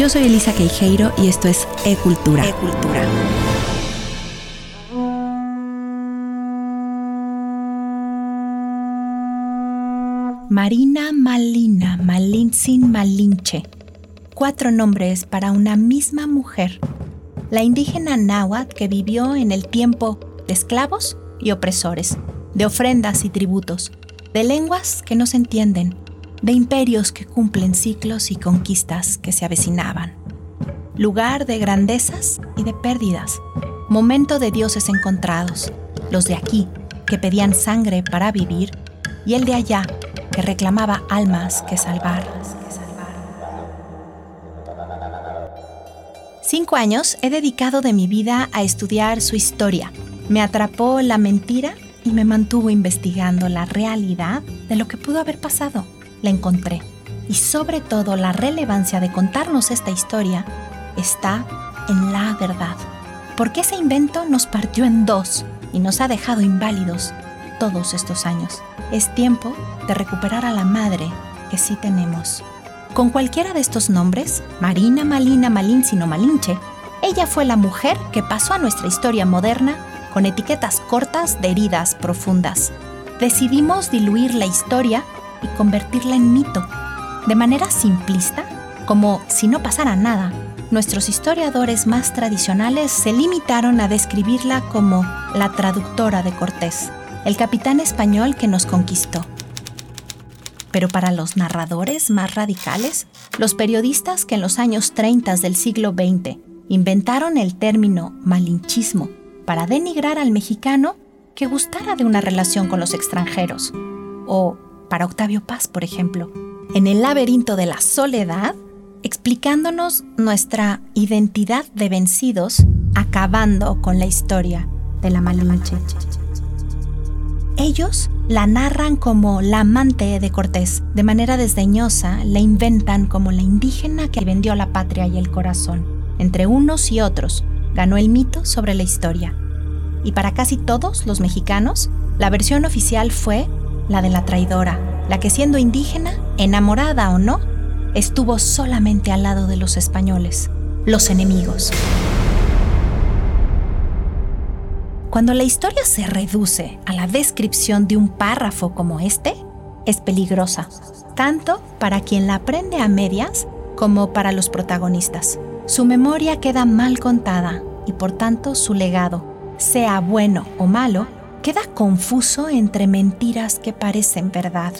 Yo soy Elisa Queijeiro y esto es E-Cultura. E-Cultura. Marina Malina Malintzin Malinche. Cuatro nombres para una misma mujer. La indígena náhuatl que vivió en el tiempo de esclavos y opresores, de ofrendas y tributos, de lenguas que no se entienden, de imperios que cumplen ciclos y conquistas que se avecinaban. Lugar de grandezas y de pérdidas, momento de dioses encontrados, los de aquí, que pedían sangre para vivir, y el de allá, que reclamaba almas que salvar. Cinco años he dedicado de mi vida a estudiar su historia. Me atrapó la mentira y me mantuvo investigando la realidad de lo que pudo haber pasado la encontré. Y sobre todo la relevancia de contarnos esta historia está en la verdad. Porque ese invento nos partió en dos y nos ha dejado inválidos todos estos años. Es tiempo de recuperar a la madre que sí tenemos. Con cualquiera de estos nombres, Marina, Malina, Malincino, Malinche, ella fue la mujer que pasó a nuestra historia moderna con etiquetas cortas de heridas profundas. Decidimos diluir la historia y convertirla en mito. De manera simplista, como si no pasara nada, nuestros historiadores más tradicionales se limitaron a describirla como la traductora de Cortés, el capitán español que nos conquistó. Pero para los narradores más radicales, los periodistas que en los años 30 del siglo XX inventaron el término malinchismo para denigrar al mexicano que gustara de una relación con los extranjeros, o para Octavio Paz, por ejemplo, en el laberinto de la soledad, explicándonos nuestra identidad de vencidos, acabando con la historia de la Malinche. Ellos la narran como la amante de Cortés, de manera desdeñosa la inventan como la indígena que vendió la patria y el corazón. Entre unos y otros, ganó el mito sobre la historia. Y para casi todos los mexicanos, la versión oficial fue la de la traidora, la que siendo indígena, enamorada o no, estuvo solamente al lado de los españoles, los enemigos. Cuando la historia se reduce a la descripción de un párrafo como este, es peligrosa, tanto para quien la aprende a medias como para los protagonistas. Su memoria queda mal contada y por tanto su legado, sea bueno o malo, queda confuso entre mentiras que parecen verdad.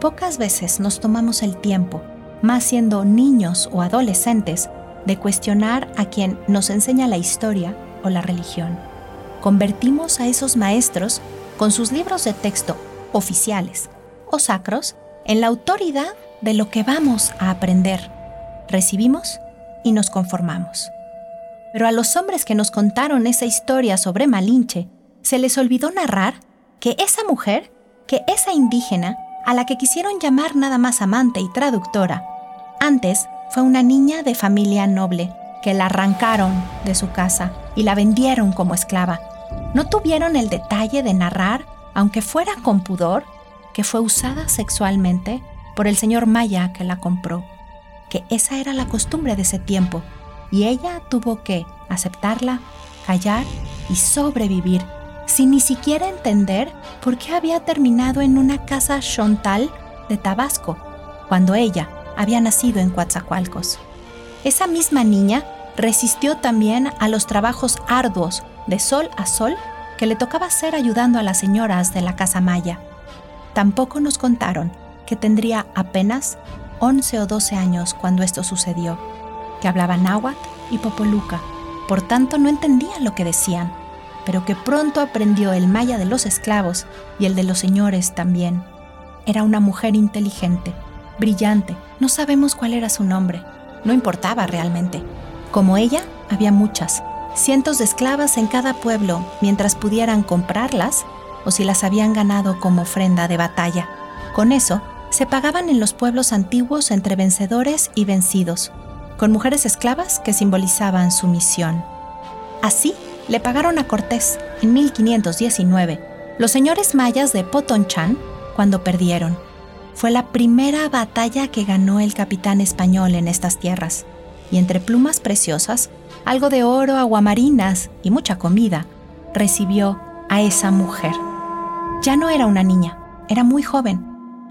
Pocas veces nos tomamos el tiempo, más siendo niños o adolescentes, de cuestionar a quien nos enseña la historia o la religión. Convertimos a esos maestros, con sus libros de texto oficiales o sacros, en la autoridad de lo que vamos a aprender. Recibimos y nos conformamos. Pero a los hombres que nos contaron esa historia sobre Malinche, se les olvidó narrar que esa mujer, que esa indígena, a la que quisieron llamar nada más amante y traductora, antes fue una niña de familia noble, que la arrancaron de su casa y la vendieron como esclava. No tuvieron el detalle de narrar, aunque fuera con pudor, que fue usada sexualmente por el señor Maya que la compró, que esa era la costumbre de ese tiempo, y ella tuvo que aceptarla, callar y sobrevivir sin ni siquiera entender por qué había terminado en una casa chontal de Tabasco, cuando ella había nacido en Coatzacoalcos. Esa misma niña resistió también a los trabajos arduos de sol a sol que le tocaba hacer ayudando a las señoras de la casa Maya. Tampoco nos contaron que tendría apenas 11 o 12 años cuando esto sucedió, que hablaba náhuatl y popoluca, por tanto no entendía lo que decían pero que pronto aprendió el maya de los esclavos y el de los señores también. Era una mujer inteligente, brillante, no sabemos cuál era su nombre, no importaba realmente. Como ella, había muchas, cientos de esclavas en cada pueblo, mientras pudieran comprarlas o si las habían ganado como ofrenda de batalla. Con eso, se pagaban en los pueblos antiguos entre vencedores y vencidos, con mujeres esclavas que simbolizaban su misión. Así le pagaron a Cortés en 1519 los señores mayas de Potonchan cuando perdieron. Fue la primera batalla que ganó el capitán español en estas tierras. y entre plumas preciosas, algo de oro, aguamarinas y mucha comida, recibió a esa mujer. Ya no era una niña, era muy joven,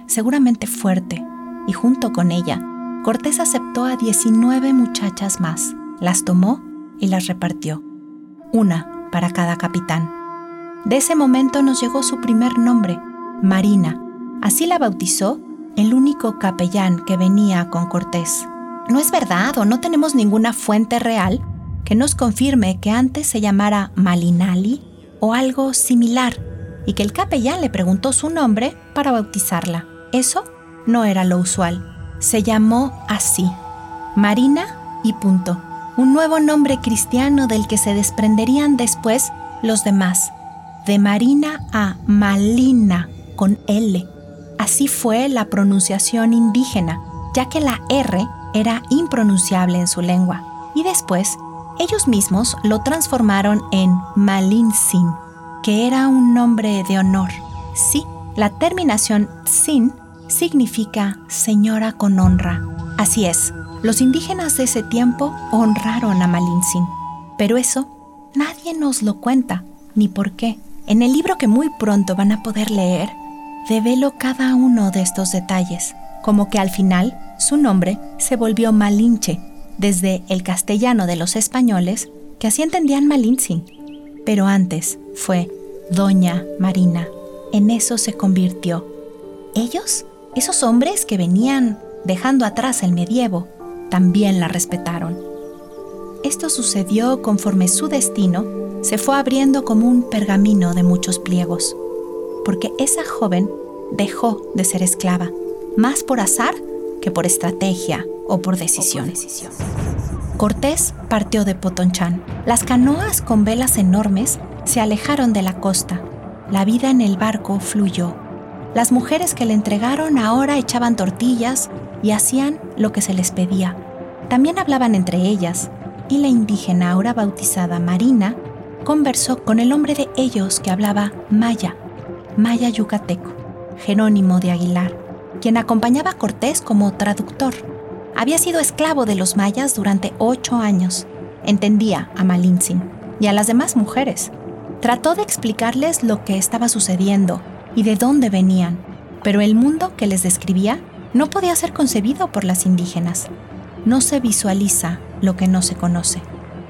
seguramente fuerte, y junto con ella, Cortés aceptó a 19 muchachas más, las tomó y las repartió, una para cada capitán. De ese momento nos llegó su primer nombre, Marina. Así la bautizó el único capellán que venía con Cortés. No es verdad o no tenemos ninguna fuente real que nos confirme que antes se llamara Malinali o algo similar y que el capellán le preguntó su nombre para bautizarla. Eso no era lo usual. Se llamó así, Marina y punto. Un nuevo nombre cristiano del que se desprenderían después los demás. De Marina a Malina con L. Así fue la pronunciación indígena, ya que la R era impronunciable en su lengua. Y después, ellos mismos lo transformaron en Malinsin, que era un nombre de honor. Sí, la terminación sin significa señora con honra. Así es, los indígenas de ese tiempo honraron a Malinsin. Pero eso nadie nos lo cuenta, ni por qué. En el libro que muy pronto van a poder leer, develo cada uno de estos detalles, como que al final su nombre se volvió Malinche, desde el castellano de los españoles, que así entendían Malintzin. Pero antes fue Doña Marina. En eso se convirtió. Ellos, esos hombres que venían dejando atrás el medievo, también la respetaron. Esto sucedió conforme su destino se fue abriendo como un pergamino de muchos pliegos, porque esa joven dejó de ser esclava, más por azar que por estrategia o por decisión. Cortés partió de Potonchán. Las canoas con velas enormes se alejaron de la costa. La vida en el barco fluyó. Las mujeres que le entregaron ahora echaban tortillas y hacían lo que se les pedía. También hablaban entre ellas, y la indígena ahora bautizada Marina conversó con el hombre de ellos que hablaba maya, maya yucateco, Jerónimo de Aguilar quien acompañaba a Cortés como traductor. Había sido esclavo de los mayas durante ocho años. Entendía a Malintzin y a las demás mujeres. Trató de explicarles lo que estaba sucediendo y de dónde venían, pero el mundo que les describía no podía ser concebido por las indígenas. No se visualiza lo que no se conoce,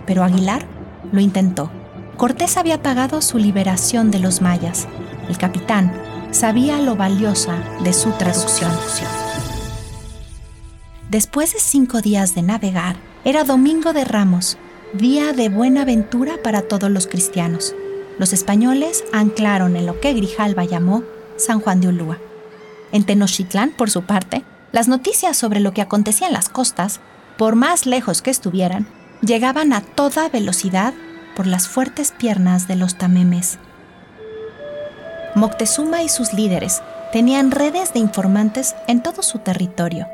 pero Aguilar lo intentó. Cortés había pagado su liberación de los mayas. El capitán, sabía lo valiosa de su traducción. Después de cinco días de navegar, era Domingo de Ramos, día de buena ventura para todos los cristianos. Los españoles anclaron en lo que Grijalva llamó San Juan de Ulúa. En Tenochtitlán, por su parte, las noticias sobre lo que acontecía en las costas, por más lejos que estuvieran, llegaban a toda velocidad por las fuertes piernas de los tamemes. Moctezuma y sus líderes tenían redes de informantes en todo su territorio.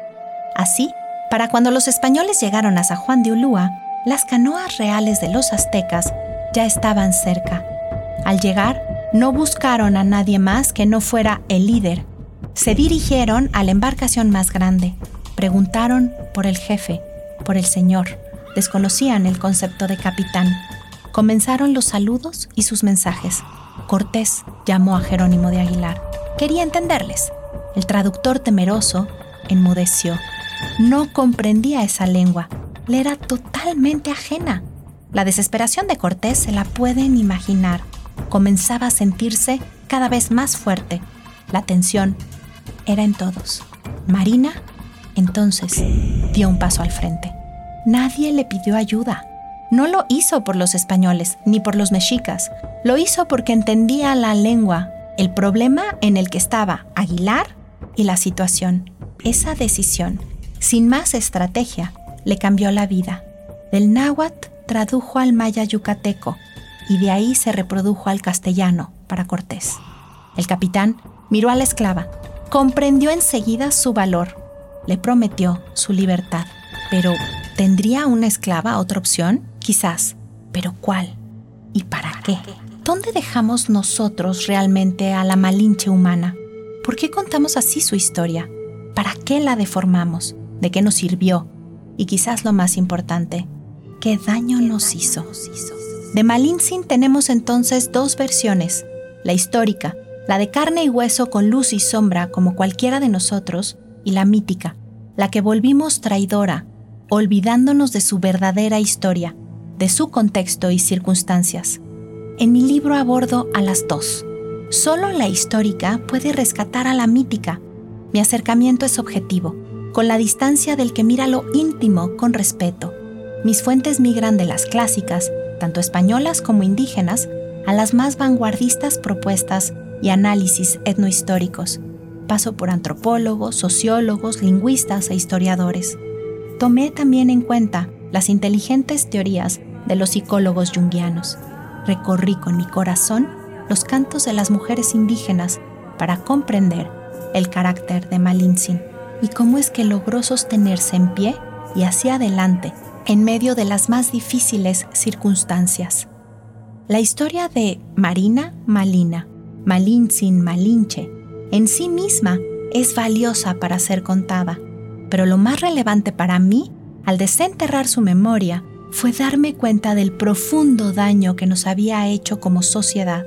Así, para cuando los españoles llegaron a San Juan de Ulúa, las canoas reales de los aztecas ya estaban cerca. Al llegar, no buscaron a nadie más que no fuera el líder. Se dirigieron a la embarcación más grande. Preguntaron por el jefe, por el señor. Desconocían el concepto de capitán. Comenzaron los saludos y sus mensajes. Cortés llamó a Jerónimo de Aguilar. Quería entenderles. El traductor temeroso enmudeció. No comprendía esa lengua. Le era totalmente ajena. La desesperación de Cortés se la pueden imaginar. Comenzaba a sentirse cada vez más fuerte. La tensión era en todos. Marina, entonces, dio un paso al frente. Nadie le pidió ayuda. No lo hizo por los españoles ni por los mexicas, lo hizo porque entendía la lengua, el problema en el que estaba Aguilar y la situación. Esa decisión, sin más estrategia, le cambió la vida. Del náhuatl tradujo al maya yucateco y de ahí se reprodujo al castellano para Cortés. El capitán miró a la esclava, comprendió enseguida su valor, le prometió su libertad. Pero, ¿tendría una esclava otra opción? Quizás, pero ¿cuál? ¿Y para qué? ¿Dónde dejamos nosotros realmente a la malinche humana? ¿Por qué contamos así su historia? ¿Para qué la deformamos? ¿De qué nos sirvió? y quizás lo más importante, qué daño nos hizo. De Malintzin tenemos entonces dos versiones, la histórica, la de carne y hueso con luz y sombra como cualquiera de nosotros, y la mítica, la que volvimos traidora, olvidándonos de su verdadera historia, de su contexto y circunstancias. En mi libro abordo a las dos. Solo la histórica puede rescatar a la mítica. Mi acercamiento es objetivo, con la distancia del que mira lo íntimo con respeto. Mis fuentes migran de las clásicas, tanto españolas como indígenas, a las más vanguardistas propuestas y análisis etnohistóricos. Paso por antropólogos, sociólogos, lingüistas e historiadores. Tomé también en cuenta las inteligentes teorías de los psicólogos junguianos. Recorrí con mi corazón los cantos de las mujeres indígenas para comprender el carácter de Malintzin y cómo es que logró sostenerse en pie y hacia adelante en medio de las más difíciles circunstancias. La historia de Marina Malina, Malinche, en sí misma es valiosa para ser contada, pero lo más relevante para mí, al desenterrar su memoria, fue darme cuenta del profundo daño que nos había hecho como sociedad,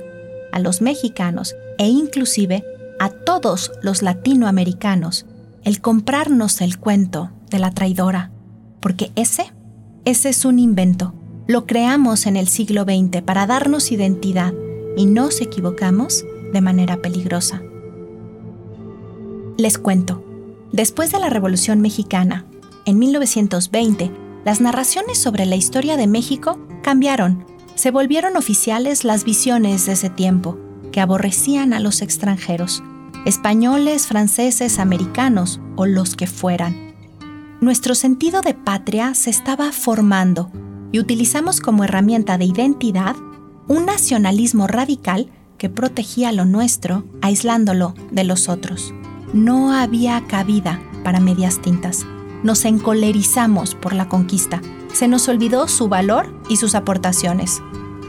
a los mexicanos e inclusive a todos los latinoamericanos, el comprarnos el cuento de la traidora, porque ese, ese es un invento. Lo creamos en el siglo XX para darnos identidad y nos equivocamos de manera peligrosa. Les cuento, después de la Revolución Mexicana, en 1920, las narraciones sobre la historia de México cambiaron. Se volvieron oficiales las visiones de ese tiempo, que aborrecían a los extranjeros, españoles, franceses, americanos o los que fueran. Nuestro sentido de patria se estaba formando y utilizamos como herramienta de identidad un nacionalismo radical que protegía lo nuestro, aislándolo de los otros. No había cabida para medias tintas nos encolerizamos por la conquista. Se nos olvidó su valor y sus aportaciones.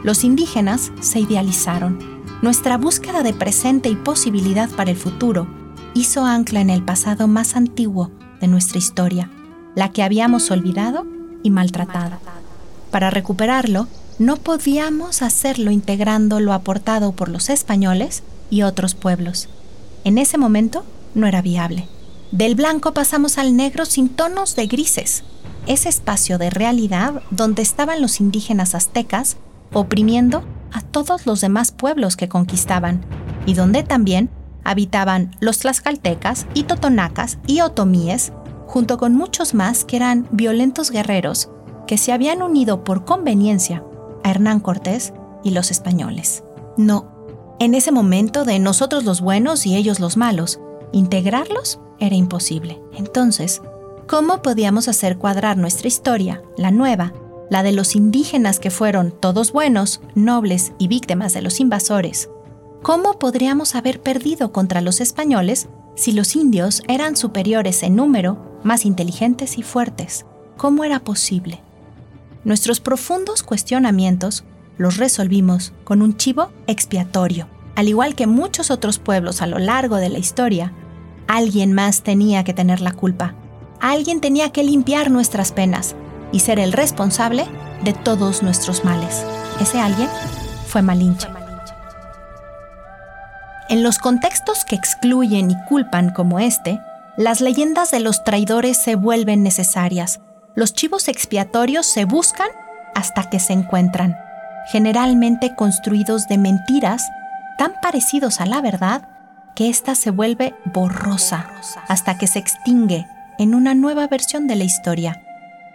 Los indígenas se idealizaron. Nuestra búsqueda de presente y posibilidad para el futuro hizo ancla en el pasado más antiguo de nuestra historia, la que habíamos olvidado y maltratado. Para recuperarlo, no podíamos hacerlo integrando lo aportado por los españoles y otros pueblos. En ese momento no era viable. Del blanco pasamos al negro sin tonos de grises, ese espacio de realidad donde estaban los indígenas aztecas oprimiendo a todos los demás pueblos que conquistaban, y donde también habitaban los tlaxcaltecas y totonacas y otomíes, junto con muchos más que eran violentos guerreros que se habían unido por conveniencia Hernán Cortés y los españoles. No, en ese momento de nosotros los buenos y ellos los malos, integrarlos era imposible. Entonces, ¿cómo podíamos hacer cuadrar nuestra historia, la nueva, la de los indígenas que fueron todos buenos, nobles y víctimas de los invasores? ¿Cómo podríamos haber perdido contra los españoles si los indios eran superiores en número, más inteligentes y fuertes? ¿Cómo era posible? Nuestros profundos cuestionamientos los resolvimos con un chivo expiatorio. Al igual que muchos otros pueblos a lo largo de la historia, Alguien más tenía que tener la culpa. Alguien tenía que limpiar nuestras penas y ser el responsable de todos nuestros males. Ese alguien fue Malinche. En los contextos que excluyen y culpan como este, las leyendas de los traidores se vuelven necesarias. Los chivos expiatorios se buscan hasta que se encuentran, generalmente construidos de mentiras tan parecidos a la verdad que ésta se vuelve borrosa hasta que se extingue en una nueva versión de la historia.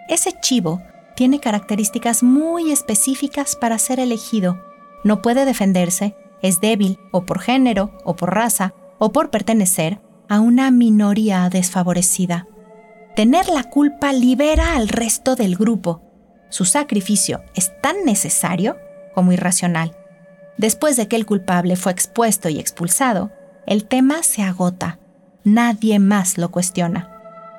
Ese chivo tiene características muy específicas para ser elegido. No puede defenderse, es débil o por género o por raza o por pertenecer a una minoría desfavorecida. Tener la culpa libera al resto del grupo. Su sacrificio es tan necesario como irracional. Después de que el culpable fue expuesto y expulsado, el tema se agota, nadie más lo cuestiona.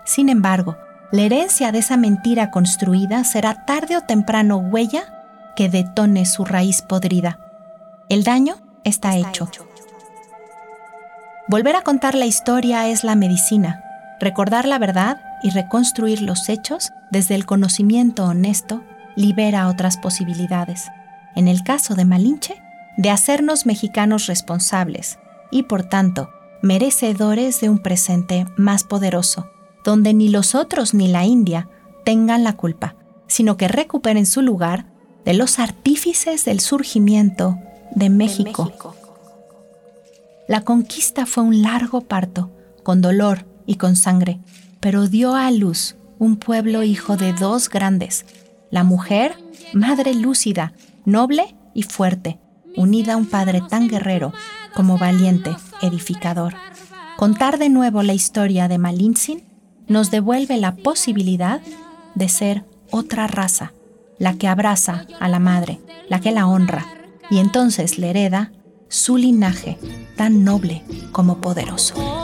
Sin embargo, la herencia de esa mentira construida será tarde o temprano huella que detone su raíz podrida. El daño está hecho. Volver a contar la historia es la medicina. Recordar la verdad y reconstruir los hechos desde el conocimiento honesto libera otras posibilidades. En el caso de Malinche, de hacernos mexicanos responsables y, por tanto, merecedores de un presente más poderoso, donde ni los otros ni la India tengan la culpa, sino que recuperen su lugar de los artífices del surgimiento de México. La conquista fue un largo parto, con dolor y con sangre, pero dio a luz un pueblo hijo de dos grandes, la mujer, madre lúcida, noble y fuerte, unida a un padre tan guerrero como valiente, edificador. Contar de nuevo la historia de Malintzin nos devuelve la posibilidad de ser otra raza, la que abraza a la madre, la que la honra, y entonces le hereda su linaje tan noble como poderoso.